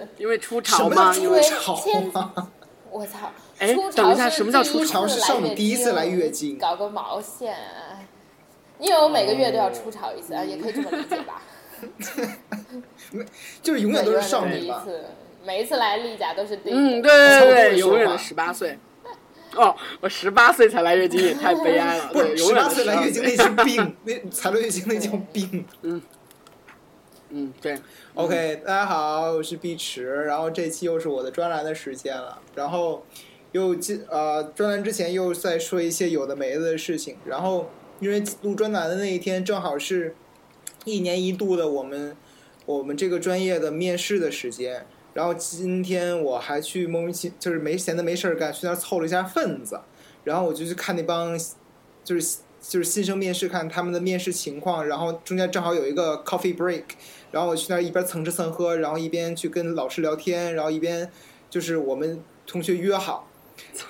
是，因为初什么潮吗？叫因为初潮千啊？我操！哎初等一下什么叫初第一潮是少女第一次来月经搞个毛线啊！因为我每个月都要初潮一次啊，也可以这么理解吧？没就是永远都是少对女一次，每一次来例假都是第一嗯，对对对永远的十八岁。哦，我十八岁才来月经也太悲哀了。不是十八岁来月经那是病，那才来月经那叫病。嗯，嗯对，OK，大家好，我是碧池，然后这期又是我的专栏的时间了，然后又进呃专栏之前又在说一些有的没的的事情，然后因为录专栏的那一天正好是一年一度的我们我们这个专业的面试的时间，然后今天我还去莫名其就是没闲的没事儿干，去那儿凑了一下份子，然后我就去看那帮就是就是新生面试看他们的面试情况，然后中间正好有一个 coffee break，然后我去那儿一边蹭吃蹭喝，然后一边去跟老师聊天，然后一边就是我们同学约好。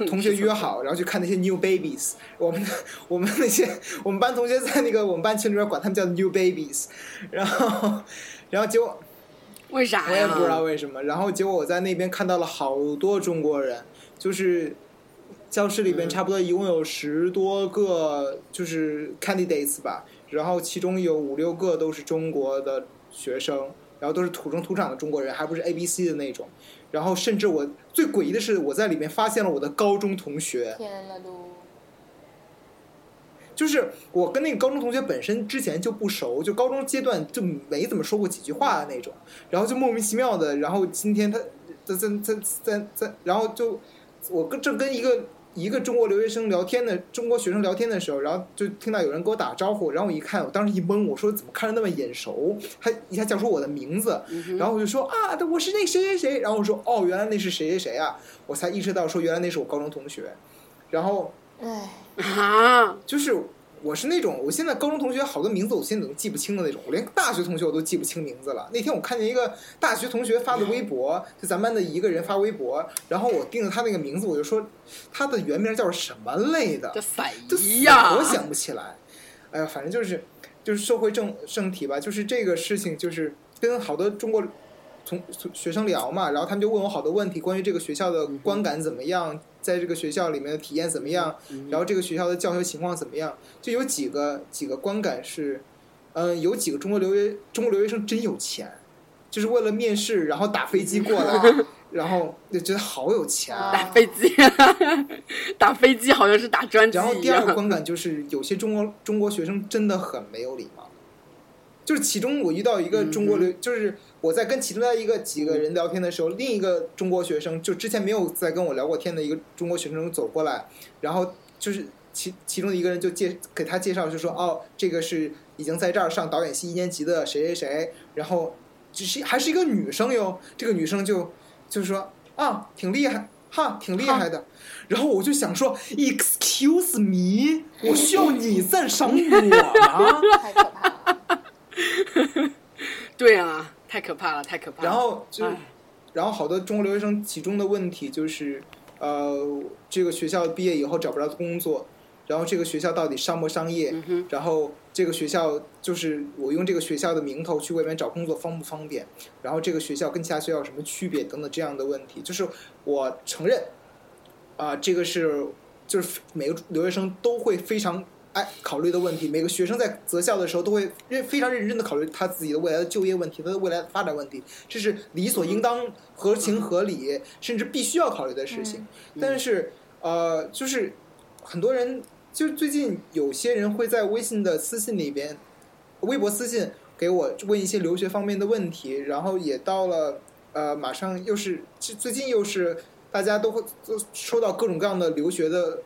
同学约好，然后去看那些 new babies。我们我们那些我们班同学在那个我们班群里边管他们叫 new babies，然后然后结果为啥呀？我也不知道为什么。然后结果我在那边看到了好多中国人，就是教室里边差不多一共有十多个就是 candidates 吧，然后其中有五六个都是中国的学生，然后都是土生土长的中国人，还不是 A B C 的那种。然后甚至我最诡异的是，我在里面发现了我的高中同学，天就是我跟那个高中同学本身之前就不熟，就高中阶段就没怎么说过几句话的那种，然后就莫名其妙的，然后今天他在在在在在，然后就我跟正跟一个一个中国留学生聊天的中国学生聊天的时候，然后就听到有人给我打招呼，然后我一看，我当时一懵，我说怎么看着那么眼熟？他一下叫出我的名字，然后我就说啊，我是那谁谁谁，然后我说哦，原来那是谁谁。谁啊，我才意识到说原来那是我高中同学，然后。哎，啊，就是我是那种，我现在高中同学好多名字我现在都记不清的那种，我连大学同学我都记不清名字了。那天我看见一个大学同学发的微博，就咱班的一个人发微博，然后我盯着他那个名字，我就说他的原名叫什么类的就死一呀！我想不起来。哎呀，反正就是就是社会正正体吧，就是这个事情，就是跟好多中国从从学生聊嘛，然后他们就问我好多问题，关于这个学校的观感怎么样，在这个学校里面的体验怎么样，然后这个学校的教学情况怎么样，就有几个几个观感是，嗯、有几个中国留学中国留学生真有钱，就是为了面试，然后打飞机过来，然后就觉得好有钱啊。打飞机，打飞机好像是打专机然后第二个。观感就是，有些中国中国学生真的很没有礼貌。就是其中我遇到一个中国留，就是我在跟其中的一个几个人聊天的时候，另一个中国学生就之前没有在跟我聊过天的一个中国学生走过来，然后就是其其中的一个人就介给他介绍，就说哦，这个是已经在这儿上导演系一年级的谁谁谁，然后只是还是一个女生哟，这个女生就就说啊，挺厉害，哈，挺厉害的。然后我就想说，Excuse me，我需要你赞赏我吗？太可怕了。对啊，太可怕了，太可怕了。然后就哎，然后好多中国留学生其中的问题就是，呃，这个学校毕业以后找不着工作，然后这个学校到底商不商业？嗯，然后这个学校就是我用这个学校的名头去外面找工作方不方便？然后这个学校跟其他学校有什么区别等等这样的问题，就是我承认，啊、这个是就是每个留学生都会非常爱考虑的问题。每个学生在择校的时候都会认非常认真的考虑他自己的未来的就业问题，他的未来的发展问题，这是理所应当、合情合理，甚至必须要考虑的事情。但是呃，就是很多人，就是最近有些人会在微信的私信里边，微博私信给我问一些留学方面的问题，然后也到了呃，马上又是最最近又是大家都会都收到各种各样的留学的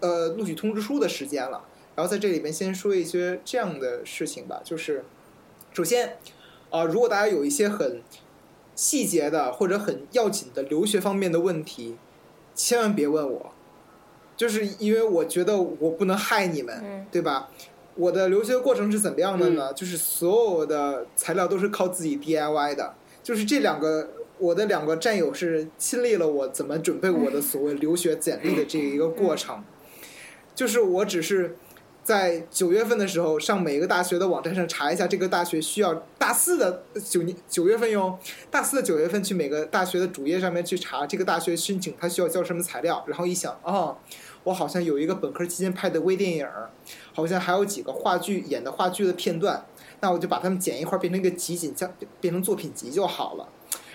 呃录取通知书的时间了。然后在这里面先说一些这样的事情吧，就是首先啊、如果大家有一些很细节的或者很要紧的留学方面的问题，千万别问我，就是因为我觉得我不能害你们，嗯对吧？我的留学过程是怎么样的呢？就是所有的材料都是靠自己 DIY 的，就是这两个我的两个战友是亲历了我怎么准备我的所谓留学简历的这一个过程，就是我只是。在九月份的时候，上每个大学的网站上查一下这个大学需要大四的九年九月份哟，大四的九月份去每个大学的主页上面去查这个大学申请它需要交什么材料，然后一想，哦，我好像有一个本科期间拍的微电影，好像还有几个话剧演的话剧的片段，那我就把它们剪一块变成一个集锦，像变成作品集就好了。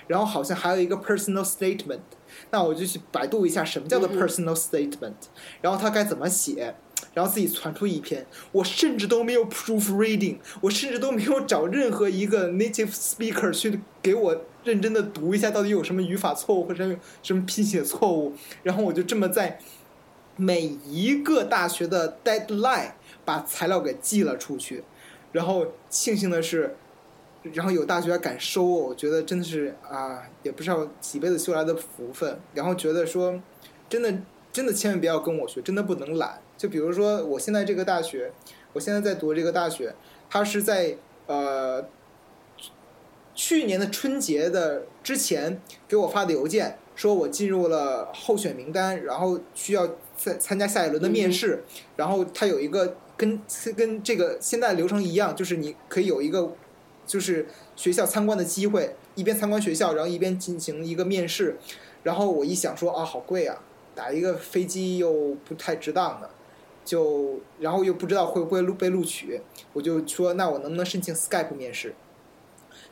然后好像还有一个 personal statement，那我就去百度一下什么叫做 personal statement，然后它该怎么写，然后自己传出一篇。我甚至都没有 proofreading，我甚至都没有找任何一个 native speaker 去给我认真的读一下到底有什么语法错误或者什么拼写错误，然后我就这么在每一个大学的 deadline 把材料给寄了出去，然后庆幸的是。然后有大学敢收我，我觉得真的是啊，也不知道几辈子修来的福分。然后觉得说，真的真的千万不要跟我学，真的不能懒。就比如说我现在这个大学，我现在在读这个大学，它是在呃去年的春节的之前给我发的邮件，说我进入了候选名单，然后需要再参加下一轮的面试。然后它有一个跟跟这个现在的流程一样，就是你可以有一个就是学校参观的机会，一边参观学校，然后一边进行一个面试。然后我一想说啊，好贵啊，打一个飞机又不太值当的，就然后又不知道会不会录被录取，我就说那我能不能申请 Skype 面试？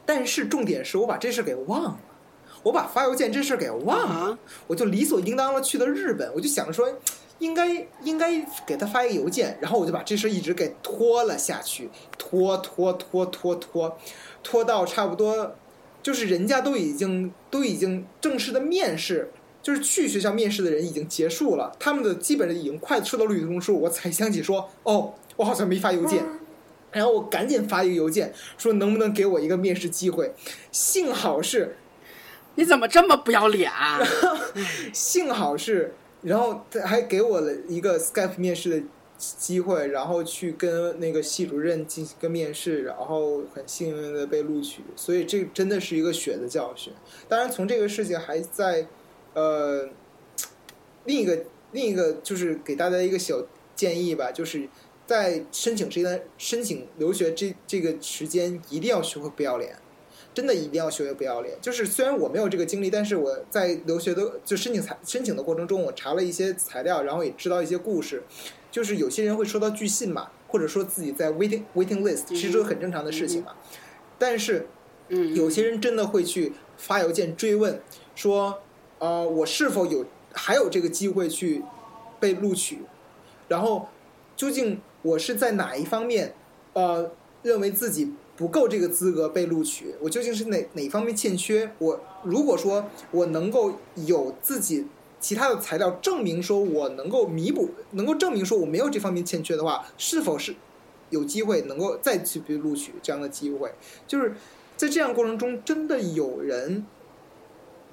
但是重点是我把这事给忘了，我把发邮件这事给忘了。啊，我就理所应当的去了日本，我就想说，应该应该给他发一个邮件，然后我就把这事一直给拖了下去，拖拖拖拖拖，拖到差不多，就是人家都已经都已经正式的面试，就是去学校面试的人已经结束了，他们的基本上已经快收到录取通知书，我才想起说，哦，我好像没发邮件。然后我赶紧发一个邮件，说能不能给我一个面试机会？幸好是你怎么这么不要脸啊？幸好是，然后他还给我了一个 Skype 面试的机会，然后去跟那个系主任进行个面试，然后很幸运的被录取，所以这真的是一个血的教训。当然，从这个事情还在，呃，另一个另一个就是给大家一个小建议吧，就是在申请这段申请留学这这个时间，一定要学会不要脸。真的一定要学会不要脸。就是虽然我没有这个经历，但是我在留学的就申请材申请的过程中，我查了一些材料，然后也知道一些故事。就是有些人会收到拒信嘛，或者说自己在 waiting waiting list，其实很正常的事情嘛。但是嗯，有些人真的会去发邮件追问，说，呃，我是否有还有这个机会去被录取？然后究竟我是在哪一方面，呃，认为自己不够这个资格被录取？我究竟是哪哪方面欠缺？我如果说我能够有自己其他的材料证明说我能够弥补，能够证明说我没有这方面欠缺的话，是否是有机会能够再去被录取这样的机会？就是在这样过程中，真的有人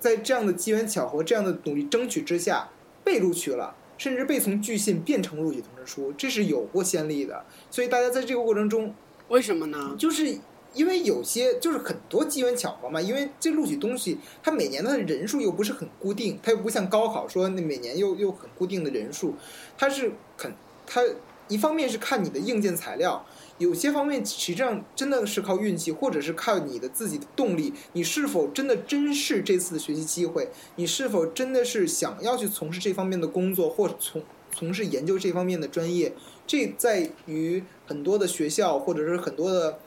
在这样的机缘巧合、这样的努力争取之下被录取了，甚至被从拒信变成录取通知书，这是有过先例的。所以大家在这个过程中，为什么呢？就是因为有些就是很多机缘巧合嘛，因为这录取东西它每年的人数又不是很固定，它又不像高考说那每年又又很固定的人数，它是很它一方面是看你的硬件材料。有些方面实际上真的是靠运气，或者是靠你的自己的动力，你是否真的珍视这次的学习机会？你是否真的是想要去从事这方面的工作，或从从事研究这方面的专业？这在于很多的学校或者是很多的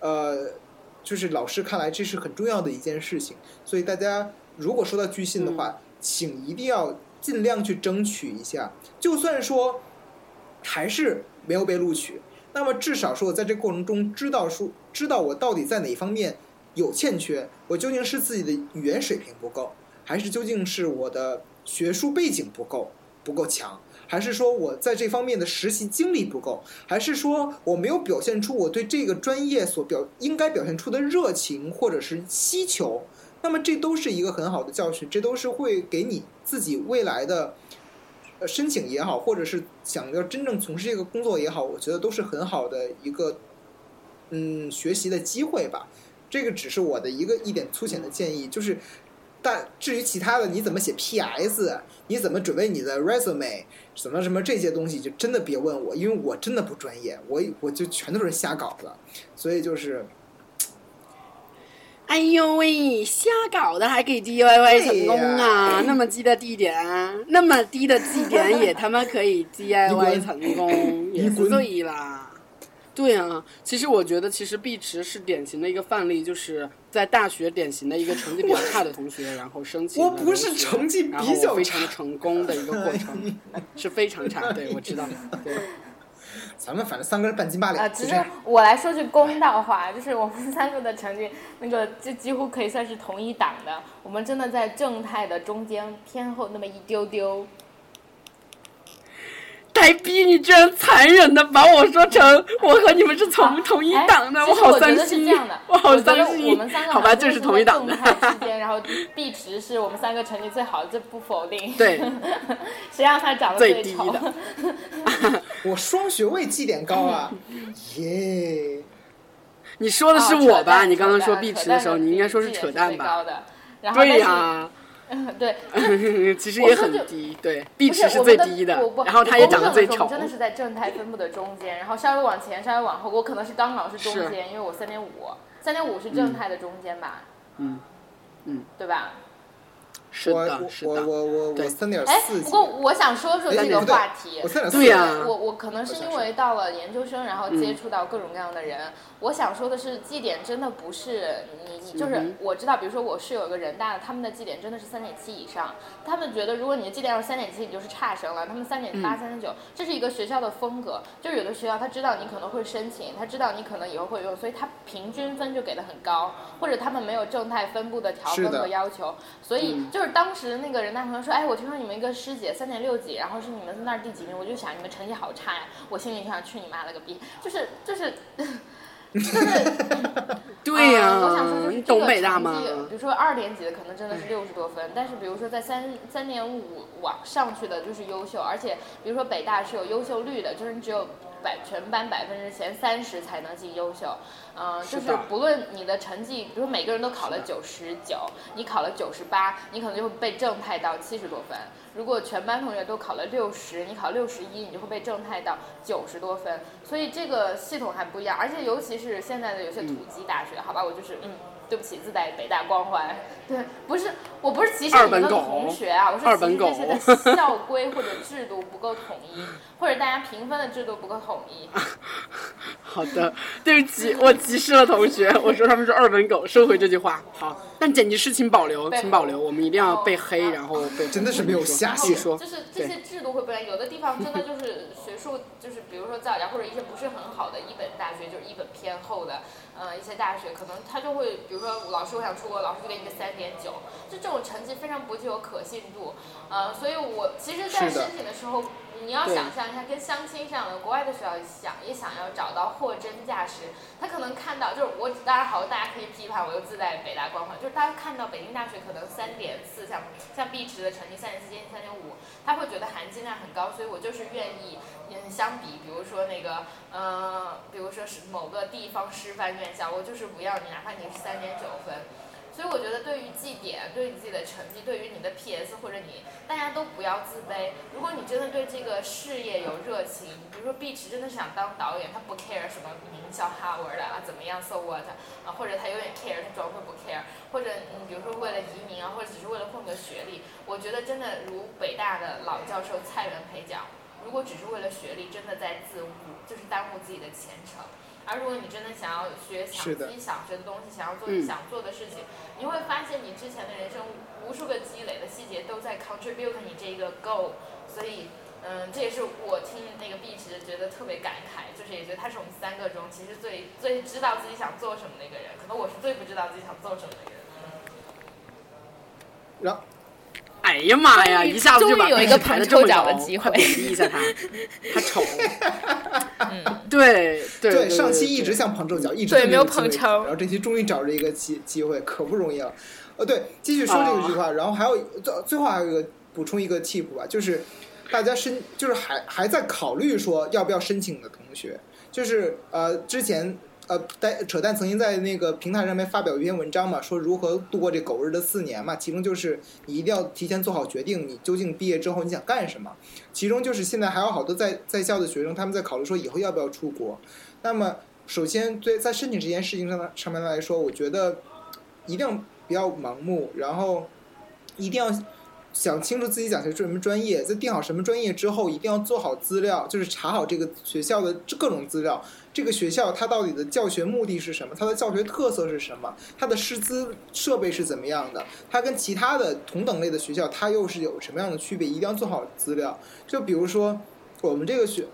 呃，就是老师看来这是很重要的一件事情。所以大家如果收到拒信的话，请一定要尽量去争取一下，就算说还是没有被录取。那么至少说我在这过程中知道说知道我到底在哪一方面有欠缺，我究竟是自己的语言水平不够，还是究竟是我的学术背景不够不够强，还是说我在这方面的实习经历不够，还是说我没有表现出我对这个专业所表应该表现出的热情或者是需求？那么这都是一个很好的教训，这都是会给你自己未来的呃申请也好，或者是想要真正从事这个工作也好，我觉得都是很好的一个嗯学习的机会吧。这个只是我的一个一点粗浅的建议，就是但至于其他的，你怎么写 PS，你怎么准备你的 resume，什么什么这些东西，就真的别问我，因为我真的不专业，我我就全都是瞎搞的，所以就是哎呦喂，瞎搞的还可以 DIY 成功啊！那么低的地点，那么低的绩点也他妈可以 DIY 成功，也是对啦。对啊，其实我觉得，其实碧池是典型的一个范例，就是在大学典型的一个成绩比较差的同学，然后申请我不是成绩比较非常差成功的一个过程，是非常差。对，我知道。对，咱们反正三个人半斤八啊，两，只就是这样。我来说句公道话，就是我们三个的成绩，那个就几乎可以算是同一档的。我们真的在正太的中间偏后那么一丢丢。呆逼，你居然残忍的把我说成我和你们是从同一档的，哎、我好伤心这样的，，我好伤心。我们三个好吧，就是同一档的在。正态之间，然后碧池是我们三个成绩最好的，这不否定。对，谁让他长得最低丑？的 我双学位绩点高啊，耶！你说的是啊我吧？你刚刚说碧池的时候，你应该说是扯淡吧？最高的。然后对但呀、是，对，其实也很低，对，碧不池是最低的不然后他也长得最丑。真的是在正态分布的中间，然后稍微往前，稍微往后，我可能是刚好是中间，因为我三点五，三点五是正态的中间吧，嗯，嗯，对吧？我是的，是的。我我我我三点哎，四级，不过我想说说哎这个话题对呀我我可能是因为到了研究生，然后接嗯触到各种各样的人。我想说的是，绩点真的不是你你就是我知道，比如说我室友有个人大的，他们的绩点真的是三点七以上。他们觉得如果你的绩点要是三点七，你就是差生了。他们三点八、嗯三点九，这是一个学校的风格。就是有的学校他知道你可能会申请，他知道你可能以后会用，所以他平均分就给的很高，或者他们没有正态分布的调分和要求。所以嗯就是当时那个人大同学说，哎，我听说你们一个师姐三点六几，然后是你们那儿第几名，我就想你们成绩好差呀。我心里就想去你妈了个逼，就是就是就是。对呀、啊我想说就是你懂这个成北大吗？比如说二年级的可能真的是六十多分，但是比如说在三三点五往上去的就是优秀，而且比如说北大是有优秀率的，就是你只有百全班百分之前三十才能进优秀。嗯、就是不论你的成绩，比如说每个人都考了九十九，你考了九十八，你可能就会被正派到七十多分。如果全班同学都考了六十，你考六十一，你就会被正派到九十多分。所以这个系统还不一样，而且尤其是现在的有些土鸡大学，好吧，我就是嗯。对不起，自带北大光环。对，不是，我不是歧视你们的二本狗同学啊，我是歧二本狗视这些的校规或者制度不够统一，或者大家评分的制度不够统一。好的，对不起，我歧视了同学，我说他们是二本狗，收回这句话。好，但剪辑师请保留，请保留，我们一定要被黑，然后被真的是没有下限继续说就，是这些制度会不一样，有的地方真的就是学术，就是比如说造谣或者一些不是很好的一本大学，就是一本偏后的，呃，一些大学可能他就会，比如说老师我想出国，老师就给你个三点九，就这种成绩非常不具有可信度，呃，所以我其实，在申请的时候，你要想象一下，跟相亲上的国外的学校想也想要找到货真价实，他可能看到就是我当然好，大家可以批判我又自带北大光环，就是大家看到北京大学可能三点四，像像碧池的成绩三点四接近三点五，他会觉得含金量很高，所以我就是愿意，嗯，相比比如说那个，呃，比如说是某个地方师范院校，我就是不要你，哪怕你是三点九分。所以我觉得，对于绩点，对于你自己的成绩，对于你的 PS 或者你，大家都不要自卑。如果你真的对这个事业有热情，比如说碧池真的是想当导演，他不 care 什么名校哈佛的啊怎么样，so what 啊，或者他有点 care，他装会不 care，或者你，比如说为了移民啊，或者只是为了混个学历，我觉得真的如北大的老教授蔡元培讲，如果只是为了学历，真的在自误，就是耽误自己的前程。而如果你真的想要学想自己想学的东西，想要做嗯你想做的事情，你会发现你之前的人生无数个积累的细节都在 contribute 你这个 goal。所以嗯，这也是我听那个碧池觉得特别感慨，就是也觉得他是我们三个中其实最最知道自己想做什么的一个人，可能我是最不知道自己想做什么的一个人。然后哎呀妈呀！一下子就把终于有一个壁纸排得捧臭脚的机会快贬低一下他，他丑。嗯，对对对，上期一直想捧臭脚，一直对没有捧成然后这期终于找着一个机机会，可不容易了。呃，对，继续说这个句话，然后还有最最后还有一个补充一个 tip 吧，就是大家申就是还还在考虑说要不要申请的同学，就是呃之前。呃，但扯淡曾经在那个平台上面发表一篇文章嘛，说如何度过这狗日的四年嘛，其中就是你一定要提前做好决定，你究竟毕业之后你想干什么。其中就是现在还有好多在在校的学生，他们在考虑说以后要不要出国。那么，首先对在申请这件事情上上面来说，我觉得一定不要盲目，然后一定要想清楚自己想学什么专业，在定好什么专业之后，一定要做好资料，就是查好这个学校的各种资料。这个学校它到底的教学目的是什么？它的教学特色是什么？它的师资设备是怎么样的？它跟其他的同等类的学校，它又是有什么样的区别？一定要做好资料。就比如说我们这个学，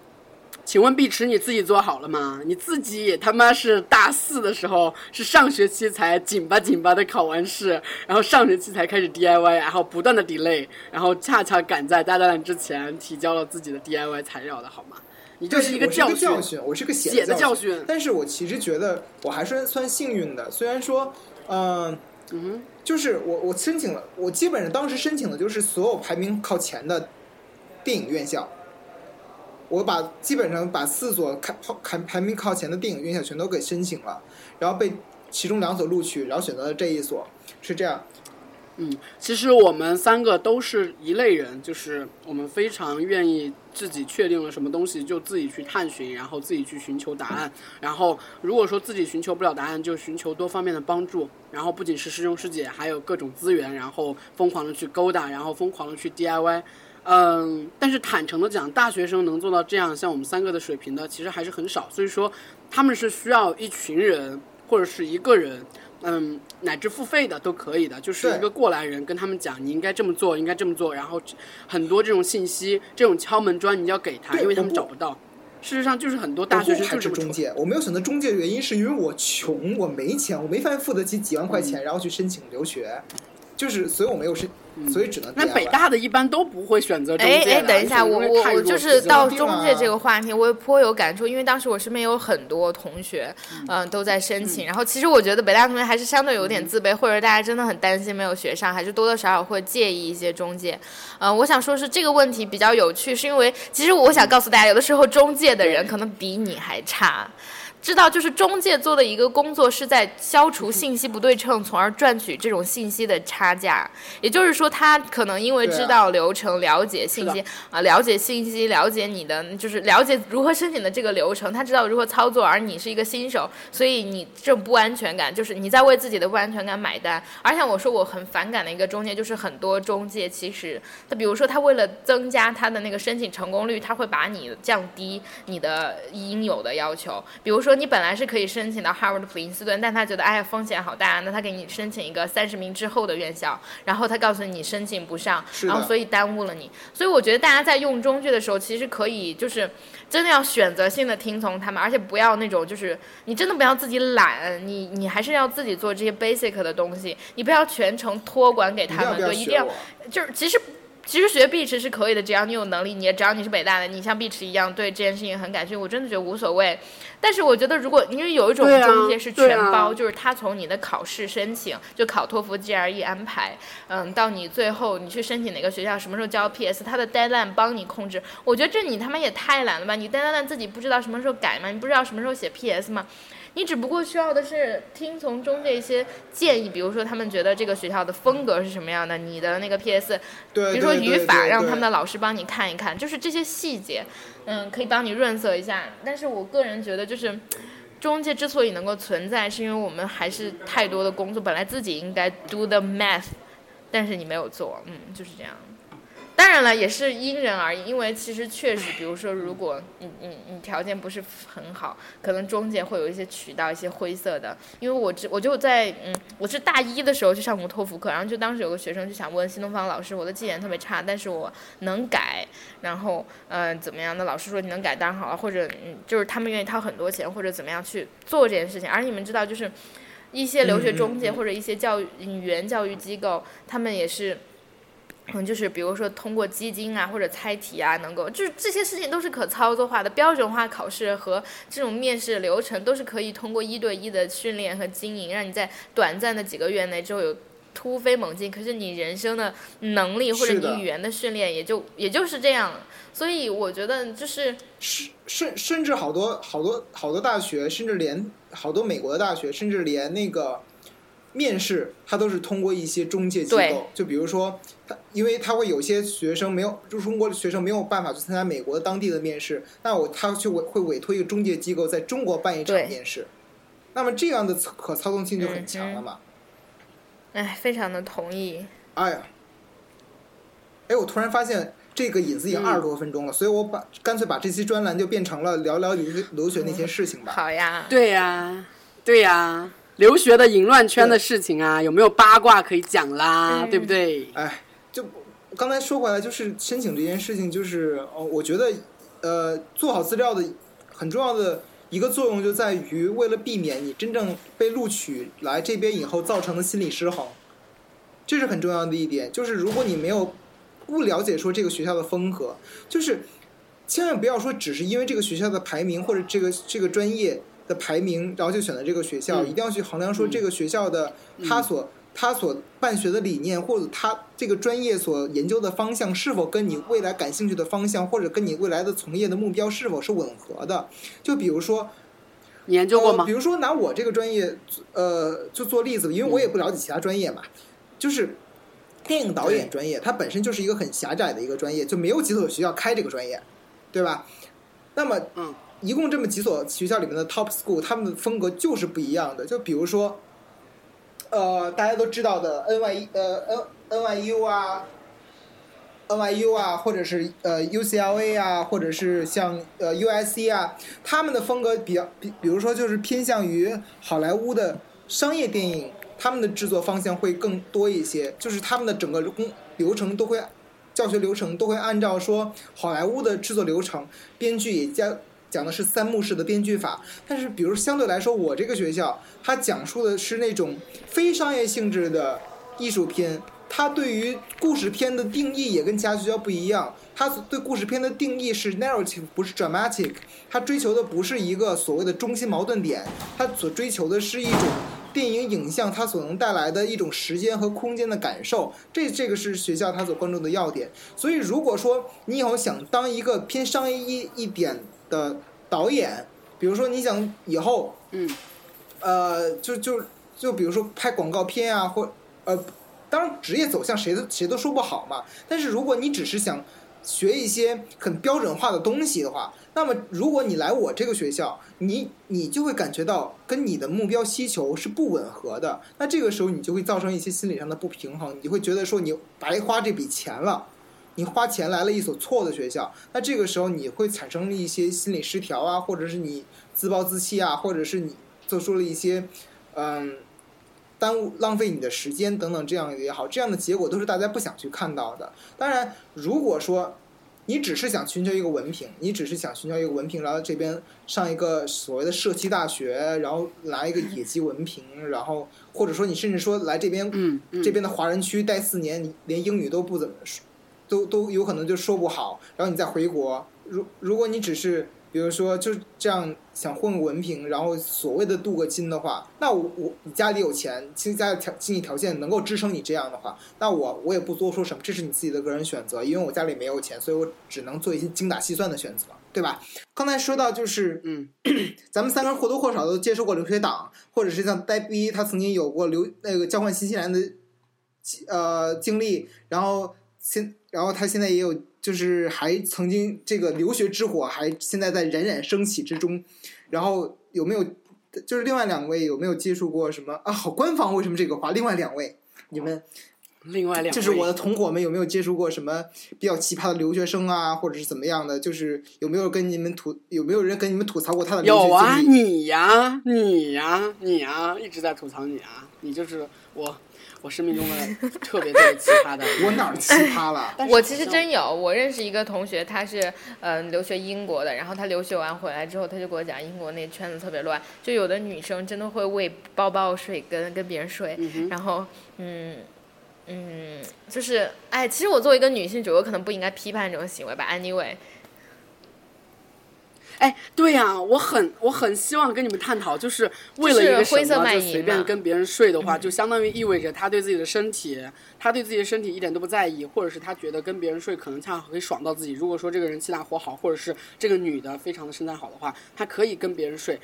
请问碧池你自己做好了吗？你自己也他妈是大四的时候，是上学期才紧巴紧巴的考完试，然后上学期才开始 DIY，然后不断的 delay，然后恰恰赶在大战之前提交了自己的 DIY 材料的好吗？你就是一个教训，教训，我是个写写的教教训但是我其实觉得我还是算幸运的，虽然说，嗯、嗯就是我我申请了，我基本上当时申请的就是所有排名靠前的电影院校，我把基本上把四所靠排排名靠前的电影院校全都给申请了，然后被其中两所录取，然后选择了这一所，是这样。嗯，其实我们三个都是一类人，就是我们非常愿意自己确定了什么东西就自己去探寻，然后自己去寻求答案。然后如果说自己寻求不了答案，就寻求多方面的帮助。然后不仅是师兄师姐，还有各种资源，然后疯狂的去勾搭，然后疯狂的去 DIY。嗯，但是坦诚的讲，大学生能做到这样像我们三个的水平的，其实还是很少。所以说，他们是需要一群人或者是一个人，嗯，乃至付费的都可以的，就是一个过来人跟他们讲，你应该这么做，应该这么做，然后很多这种信息、这种敲门砖，你要给他，因为他们找不到。事实上，就是很多大学生就这么蠢。斥中介，我没有选择中介的原因是因为我穷，我没钱，我没法付得起几万块钱，嗯然后去申请留学，就是所以我没有申，所以只能嗯那北大的一般都不会选择中介哎哎，等一下，我我我就是到中介这啊个话题，我也颇有感触，因为当时我身边有很多同学，嗯、都在申请。然后其实我觉得北大同学还是相对有点自卑，或者大家真的很担心没有学上，还是多多少少会介意一些中介。嗯、我想说是这个问题比较有趣，是因为其实我想告诉大家，有的时候中介的人可能比你还差。知道，就是中介做的一个工作是在消除信息不对称，从而赚取这种信息的差价。也就是说，他可能因为知道流程、了解信息啊、了解信息、了解你的就是了解如何申请的这个流程，他知道如何操作，而你是一个新手，所以你这种不安全感，就是你在为自己的不安全感买单。而且我说我很反感的一个中介，就是很多中介其实他比如说他为了增加他的那个申请成功率，他会把你降低你的应有的要求。比如说你本来是可以申请到哈佛的普林斯顿，但他觉得哎呀风险好大，那他给你申请一个三十名之后的院校，然后他告诉你申请不上，然后所以耽误了你。所以我觉得大家在用中介的时候，其实可以就是真的要选择性的听从他们，而且不要那种就是你真的不要自己懒，你你还是要自己做这些 basic 的东西，你不要全程托管给他们，对，一定要？就是其实。其实学碧池是可以的，只要你有能力，你也只要你是北大的，你像碧池一样对这件事情很感兴趣，我真的觉得无所谓。但是我觉得，如果因为有一种中介是全包，就是他从你的考试申请，就考托福、GRE 安排，嗯，到你最后你去申请哪个学校，什么时候交 PS，他的 deadline 帮你控制。我觉得这你他妈也太懒了吧！你 deadline 自己不知道什么时候改吗？你不知道什么时候写 PS 吗？你只不过需要的是听从中介一些建议，比如说他们觉得这个学校的风格是什么样的，你的那个 PS 对，比如说语法，让他们的老师帮你看一看，就是这些细节，嗯，可以帮你润色一下。但是我个人觉得，就是中介之所以能够存在，是因为我们还是太多的工作，本来自己应该 do the math，但是你没有做，嗯，就是这样。当然了，也是因人而异，因为其实确实，比如说，如果你你你条件不是很好，可能中介会有一些渠道、一些灰色的。因为我只我就在嗯，我是大一的时候去上过托福课，然后就当时有个学生就想问新东方老师，我的绩点特别差，但是我能改，然后嗯、呃、怎么样？那老师说你能改当然好了，或者嗯就是他们愿意掏很多钱或者怎么样去做这件事情。而你们知道，就是一些留学中介或者一些教育语言教育机构，他们也是。嗯，就是比如说通过基金啊或者猜题啊，能够就是这些事情都是可操作化的，标准化考试和这种面试流程都是可以通过一对一的训练和经营，让你在短暂的几个月内之后有突飞猛进。可是你人生的能力或者你语言的训练也就也就是这样，所以我觉得就是甚甚甚至好多好多好多大学，甚至连好多美国的大学，甚至连那个面试，它都是通过一些中介机构，就比如说他，因为他会有些学生没有，就中国的学生没有办法去参加美国当地的面试，那我他就委会委托一个中介机构在中国办一场面试，那么这样的可操纵性就很强了嘛。哎，非常的同意。哎呀，哎，我突然发现这个引子已经嗯二十多分钟了，所以我把干脆把这期专栏就变成了聊聊留学留学那些事情吧。好呀，对呀、对呀、留学的淫乱圈的事情啊，有没有八卦可以讲啦？嗯对不对？哎，就刚才说回来，就是申请这件事情，就是呃，我觉得呃，做好资料的很重要的一个作用就在于，为了避免你真正被录取来这边以后造成的心理失衡，这是很重要的一点。就是如果你没有不了解说这个学校的风格，就是千万不要说只是因为这个学校的排名或者这个这个专业的排名，然后就选择这个学校，嗯一定要去衡量说这个学校的他所、他所办学的理念，或者他这个专业所研究的方向是否跟你未来感兴趣的方向，或者跟你未来的从业的目标是否是吻合的。就比如说，你研究过吗呃？比？如说拿我这个专业，呃，就做例子，因为我也不了解其他专业嘛，就是电影导演专业，它本身就是一个很狭窄的一个专业，就没有几所学校开这个专业，对吧？那么，嗯，一共这么几所学校里面的 top school，他们的风格就是不一样的。就比如说，呃，大家都知道的 N Y 呃 N N Y U 啊。NYU 啊，或者是呃 UCLA 啊，或者是像呃 USC 啊，他们的风格比较比，比如说就是偏向于好莱坞的商业电影，他们的制作方向会更多一些，就是他们的整个工流程都会，教学流程都会按照说好莱坞的制作流程，编剧也加讲的是三幕式的编剧法，但是比如相对来说，我这个学校它讲述的是那种非商业性质的艺术片。它对于故事片的定义也跟其他学校不一样，它对故事片的定义是 narrative，不是 dramatic。它追求的不是一个所谓的中心矛盾点，它所追求的是一种电影影像它所能带来的一种时间和空间的感受。这这个是学校它所关注的要点。所以如果说你以后想当一个偏商业一一点的导演，比如说你想以后，嗯，呃，就就就比如说拍广告片啊，或呃。当然，职业走向谁都谁都说不好嘛。但是如果你只是想学一些很标准化的东西的话，那么如果你来我这个学校，你你就会感觉到跟你的目标需求是不吻合的。那这个时候你就会造成一些心理上的不平衡，你会觉得说你白花这笔钱了，你花钱来了一所错的学校，那这个时候你会产生一些心理失调啊，或者是你自暴自弃啊，或者是你做出了一些嗯。耽误、浪费你的时间等等，这样也好，这样的结果都是大家不想去看到的。当然，如果说你只是想寻求一个文凭，你只是想寻求一个文凭，然后这边上一个所谓的社区大学，然后拿一个野鸡文凭，然后或者说你甚至说来这边，嗯嗯这边的华人区待四年，你连英语都不怎么说，都都有可能就说不好，然后你再回国。如如果你只是比如说就这样想混个文凭，然后所谓的镀个金的话，那我我你家里有钱，其实家里条经济条件能够支撑你这样的话，那我我也不多说什么，这是你自己的个人选择，因为我家里没有钱，所以我只能做一些精打细算的选择，对吧？刚才说到就是，嗯，咱们三个人或多或少都接受过留学党，或者是像呆逼，他曾经有过留那个交换新西兰的呃经历，然后现然后他现在也有，就是还曾经这个留学之火还现在在冉冉升起之中，然后有没有就是另外两位有没有接触过什么啊？好官方为什么这个话？另外两位你们另外两就是我的同伙们有没有接触过什么比较奇葩的留学生啊，或者是怎么样的？就是有没有跟你们吐有没有人跟你们吐槽过他的留学有啊，经历？你呀，你呀，你呀，一直在吐槽你啊，你就是我，我生命中的 特别特别奇葩的。我哪儿奇葩了？但是我其实真有，我认识一个同学，他是嗯、呃留学英国的，然后他留学完回来之后，他就给我讲英国那圈子特别乱，就有的女生真的会为包包睡，跟跟别人睡，嗯然后嗯嗯，就是哎，其实我作为一个女性主播，可能不应该批判这种行为吧，anyway，哎，对呀、我很我很希望跟你们探讨，就是为了一个什么就随便跟别人睡的话，就相当于意味着他对自己的身体，他对自己的身体一点都不在意，或者是他觉得跟别人睡可能恰好可以爽到自己。如果说这个人气大活好，或者是这个女的非常的身材好的话，她可以跟别人睡。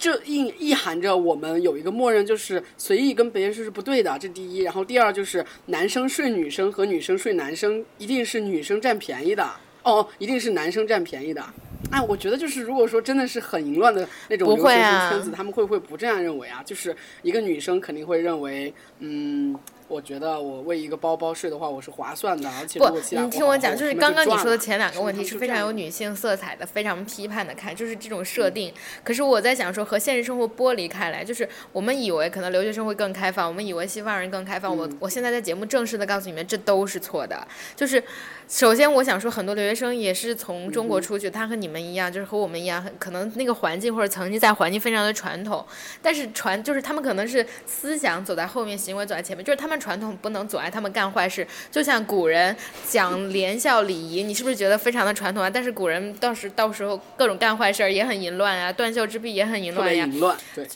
这意意含着我们有一个默认，就是随意跟别人睡是不对的，这第一。然后第二就是男生睡女生和女生睡男生，一定是女生占便宜的，哦，一定是男生占便宜的。哎，我觉得就是如果说真的是很淫乱的那种圈子，他们会不会不这样认为啊？就是一个女生肯定会认为，嗯，我觉得我为一个包包睡的话，我是划算的，而且不你听我讲，就是刚刚你说的前两个问题是非常有女。性色彩的，非常批判的看，就是这种设定。可是我在想说，和现实生活剥离开来，就是我们以为可能留学生会更开放，我们以为西方人更开放。我我现在在节目正式的告诉你们，这都是错的。就是首先我想说，很多留学生也是从中国出去，他和你们一样，就是和我们一样，可能那个环境或者曾经在环境非常的传统，但是传就是他们可能是思想走在后面，行为走在前面，就是他们传统不能阻碍他们干坏事。就像古人讲廉孝礼仪，你是不是觉得非常的传统啊？但是古人到时到时候各种干坏事儿也很淫乱啊，断袖之癖也很淫乱呀。别淫乱，对，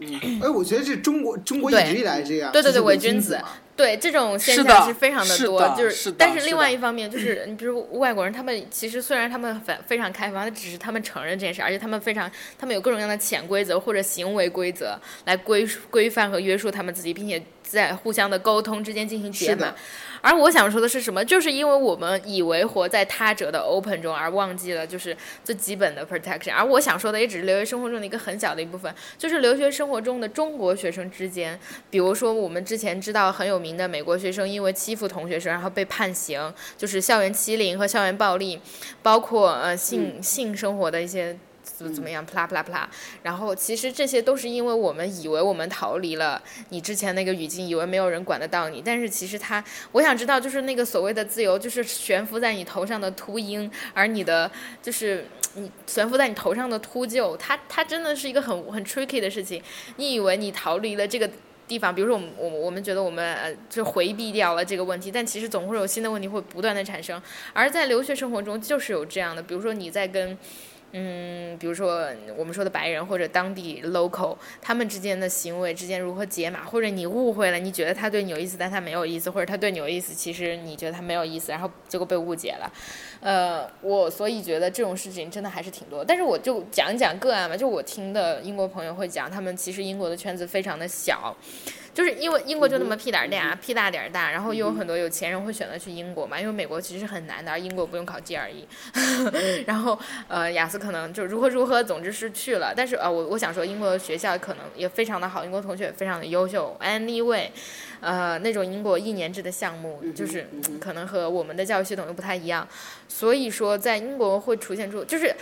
哎，我觉得这中国中国一直以来这样，对对对伪君子。对这种现象是非常的多，的就是的是的但是另外一方面就是，你比如外国人，他们其实虽然他们非非常开放，但只是他们承认这件事，而且他们非常，他们有各种各样的潜规则或者行为规则来规规范和约束他们自己，并且在互相的沟通之间进行解码。而我想说的是什么？就是因为我们以为活在他者的 open 中，而忘记了就是最基本的 protection。而我想说的也只是留学生活中的一个很小的一部分，就是留学生活中的中国学生之间，比如说我们之前知道很有名的美国学生因为欺负同学生，然后被判刑，就是校园欺凌和校园暴力，包括呃性、性生活的一些。怎么怎么样，啪啦啪啦啪啦，然后其实这些都是因为我们以为我们逃离了你之前那个语境，以为没有人管得到你，但是其实他，我想知道，就是那个所谓的自由，就是悬浮在你头上的秃鹰，而你的就是你悬浮在你头上的秃鹫，它它真的是一个很很 tricky 的事情。你以为你逃离了这个地方，比如说我们我们我们觉得我们呃就回避掉了这个问题，但其实总会有新的问题会不断的产生。而在留学生活中就是有这样的，比如说你在跟嗯，比如说我们说的白人或者当地 local，他们之间的行为之间如何解码，或者你误会了，你觉得他对你有意思，但他没有意思，或者他对你有意思，其实你觉得他没有意思，然后结果被误解了。呃，我所以觉得这种事情真的还是挺多。但是我就讲一讲个案嘛，就我听的英国朋友会讲，他们其实英国的圈子非常的小。就是因为英国就那么屁胆儿大，屁大点儿大，然后又有很多有钱人会选择去英国嘛，因为美国其实很难的，而英国不用考 GRE，然后呃雅思可能就如何如何，总之是去了。但是呃我我想说，英国的学校可能也非常的好，英国同学也非常的优秀。Anyway，呃那种英国一年制的项目，就是可能和我们的教育系统又不太一样，所以说在英国会出现出就是。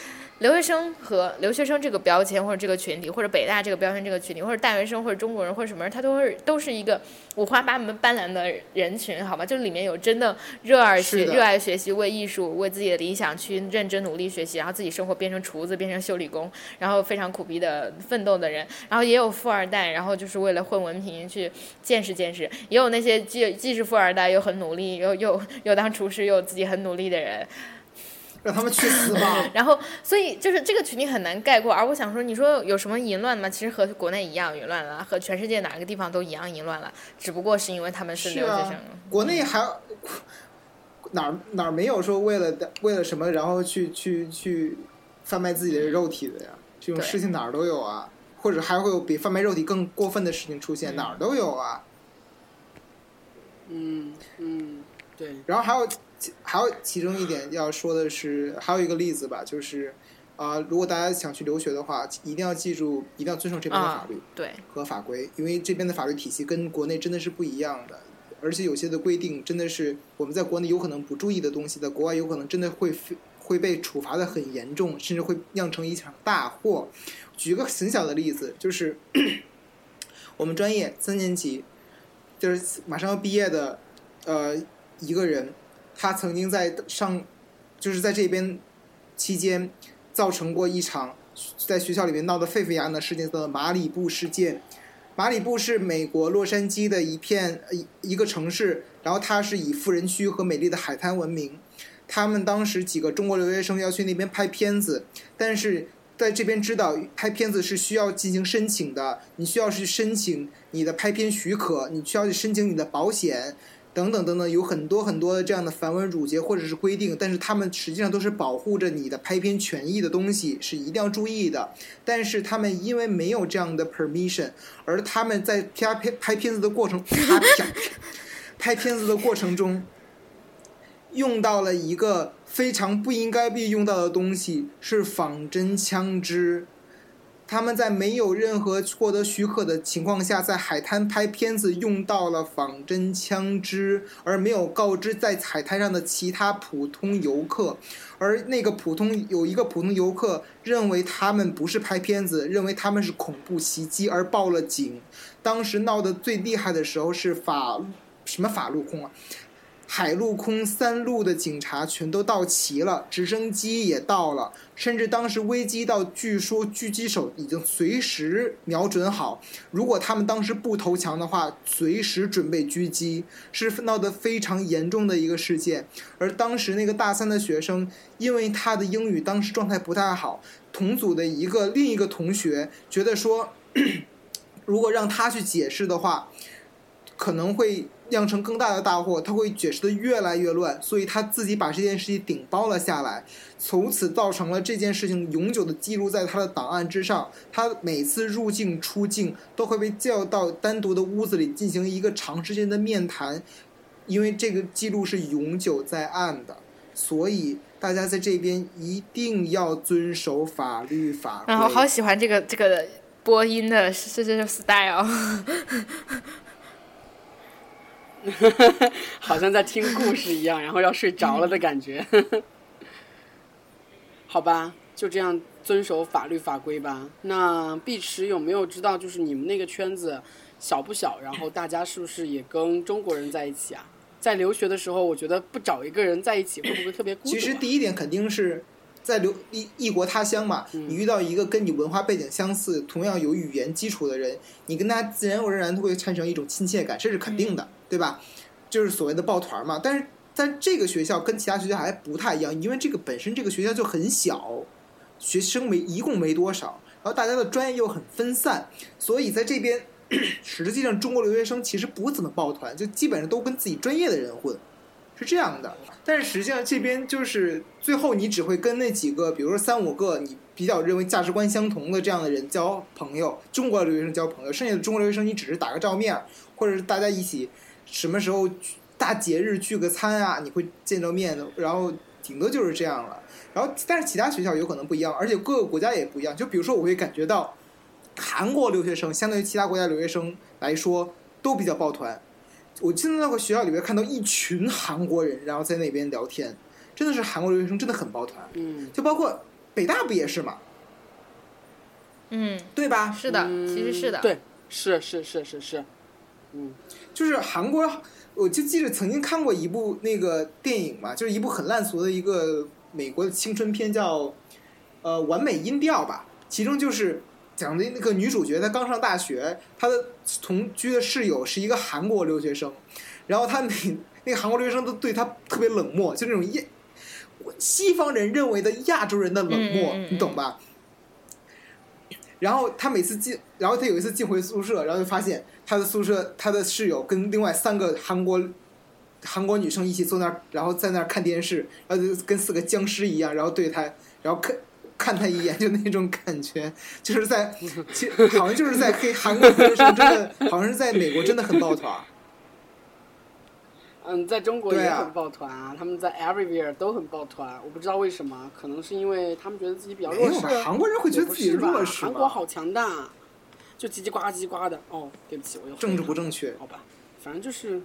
留学生和留学生这个标签，或者这个群体，或者北大这个标签这个群体，或者大学生，或者中国人，或者什么人，他都是都是一个五花八门、斑斓的人群，好吧？就里面有真的热爱学、热爱学习、为艺术、为自己的理想去认真努力学习，然后自己生活变成厨子、变成修理工，然后非常苦逼的奋斗的人，然后也有富二代，然后就是为了混文凭去见识见识，也有那些既既是富二代又很努力，又又又当厨师又自己很努力的人，让他们去死吧！然后，所以就是这个群体很难概括。而我想说，你说有什么淫乱吗？其实和国内一样淫乱了，和全世界哪个地方都一样淫乱了，只不过是因为他们是留学生。，国内还哪儿哪儿没有说为了为了什么，然后去去去贩卖自己的肉体的呀？这种事情哪儿都有啊，或者还会有比贩卖肉体更过分的事情出现，哪儿都有啊。嗯嗯，对，然后还有其还有其中一点要说的是，还有一个例子吧，就是啊、如果大家想去留学的话，一定要记住，一定要遵守这边的法律对，和法规，因为这边的法律体系跟国内真的是不一样的。而且有些的规定真的是我们在国内有可能不注意的东西，在国外有可能真的会会被处罚的很严重，甚至会酿成一场大祸。举个很小的例子，就是 我们专业三年级，就是马上要毕业的，呃，一个人，他曾经在上，就是在这边期间造成过一场在学校里面闹得沸沸扬扬的事件，叫做马里布事件。马里布是美国洛杉矶的一片一一个城市，然后它是以富人区和美丽的海滩闻名。他们当时几个中国留学生要去那边拍片子，但是在这边知道拍片子是需要进行申请的，你需要去申请你的拍片许可，你需要去申请你的保险，等等等等，有很多很多的这样的繁文缛节或者是规定，但是他们实际上都是保护着你的拍片权益的东西，是一定要注意的。但是他们因为没有这样的 permission，而他们在拍片拍片子的过程，拍片子的过程中，用到了一个非常不应该被用到的东西，是仿真枪支。他们在没有任何获得许可的情况下，在海滩拍片子用到了仿真枪支，而没有告知在海滩上的其他普通游客。而那个普通有一个普通游客认为他们不是拍片子，认为他们是恐怖袭击而报了警。当时闹得最厉害的时候是法什么法陆空啊？海陆空三路的警察全都到齐了，直升机也到了，甚至当时危机到，据说狙击手已经随时瞄准好，如果他们当时不投降的话，随时准备狙击，是闹得非常严重的一个事件。而当时那个大三的学生，因为他的英语当时状态不太好，同组的一个另一个同学觉得说，如果让他去解释的话，可能会酿成更大的大祸，他会解释的越来越乱，所以他自己把这件事情顶包了下来，从此造成了这件事情永久的记录在他的档案之上。他每次入境出境都会被叫到单独的屋子里进行一个长时间的面谈，因为这个记录是永久在案的，所以大家在这边一定要遵守法律法规。然后好喜欢这个这个播音的这这这 style，好像在听故事一样，然后要睡着了的感觉。好吧，就这样遵守法律法规吧。那碧池有没有知道，就是你们那个圈子小不小？然后大家是不是也跟中国人在一起啊？在留学的时候，我觉得不找一个人在一起会不会特别孤独、其实第一点肯定是在留异异国他乡嘛，嗯你遇到一个跟你文化背景相似、同样有语言基础的人，你跟他自然而然都会产生一种亲切感，这是肯定的，对吧？就是所谓的抱团嘛。但是在这个学校跟其他学校还不太一样，因为这个本身这个学校就很小，学生没一共没多少，然后大家的专业又很分散，所以在这边 实际上中国留学生其实不怎么抱团，就基本上都跟自己专业的人混。是这样的，但是实际上这边就是最后你只会跟那几个，比如说三五个你比较认为价值观相同的这样的人交朋友，中国留学生交朋友，剩下的中国留学生你只是打个照面，或者是大家一起什么时候大节日聚个餐啊，你会见着面的，然后顶多就是这样了。然后但是其他学校有可能不一样，而且各个国家也不一样。就比如说我会感觉到韩国留学生相对于其他国家留学生来说都比较抱团。我进到那个学校里面看到一群韩国人，然后在那边聊天，真的是韩国留学生真的很抱团，嗯，就包括北大不也是嘛，嗯，对吧？是的，嗯其实是的，对，是是是是是，嗯。就是韩国，我就记得曾经看过一部那个电影嘛，就是一部很烂俗的一个美国的青春片，叫呃《完美音调》吧，其中就是讲的那个女主角她刚上大学，她的同居的室友是一个韩国留学生，然后她每那个韩国留学生都对她特别冷漠，就那种亚西方人认为的亚洲人的冷漠，嗯嗯嗯你懂吧？然后她每次进，然后她有一次进回宿舍，然后就发现她的宿舍她的室友跟另外三个韩国韩国女生一起坐那儿，然后在那儿看电视，然后就跟四个僵尸一样，然后对她，然后看看他一眼，就那种感觉，就是在，其好像就是在黑韩国留学生真的，好像是在美国真的很抱团。嗯，在中国也很抱团啊，他们在 everywhere 都很抱团，我不知道为什么，可能是因为他们觉得自己比较弱势吧？。韩国人会觉得自己弱势吧韩国好强大，就叽叽呱叽呱的。哦，对不起，我又政治不正确。好吧，反正就是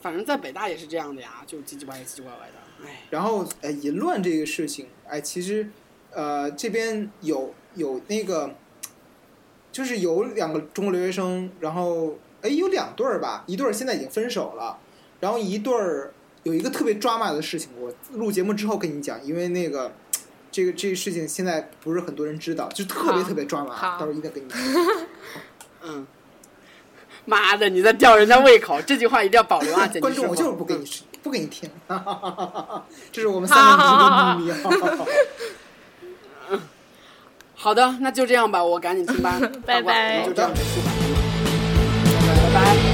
反正在北大也是这样的呀，就叽叽歪歪、唧唧歪歪的。哎，然后，哎，淫乱这个事情，哎，其实，呃，这边有有那个，就是有两个中国留学生，然后，哎，有两对儿吧，一对儿现在已经分手了，然后一对儿有一个特别抓马的事情，我录节目之后跟你讲，因为那个。这个这个事情现在不是很多人知道，就特别特别抓马，到时候一定跟你讲。嗯，妈的，你在吊人家胃口，这句话一定要保留啊！观众，我就是不给你吃，不给你听，这是我们三个人的秘密。好的，那就这样吧，我赶紧听吧。拜拜就这样结束吧。拜拜。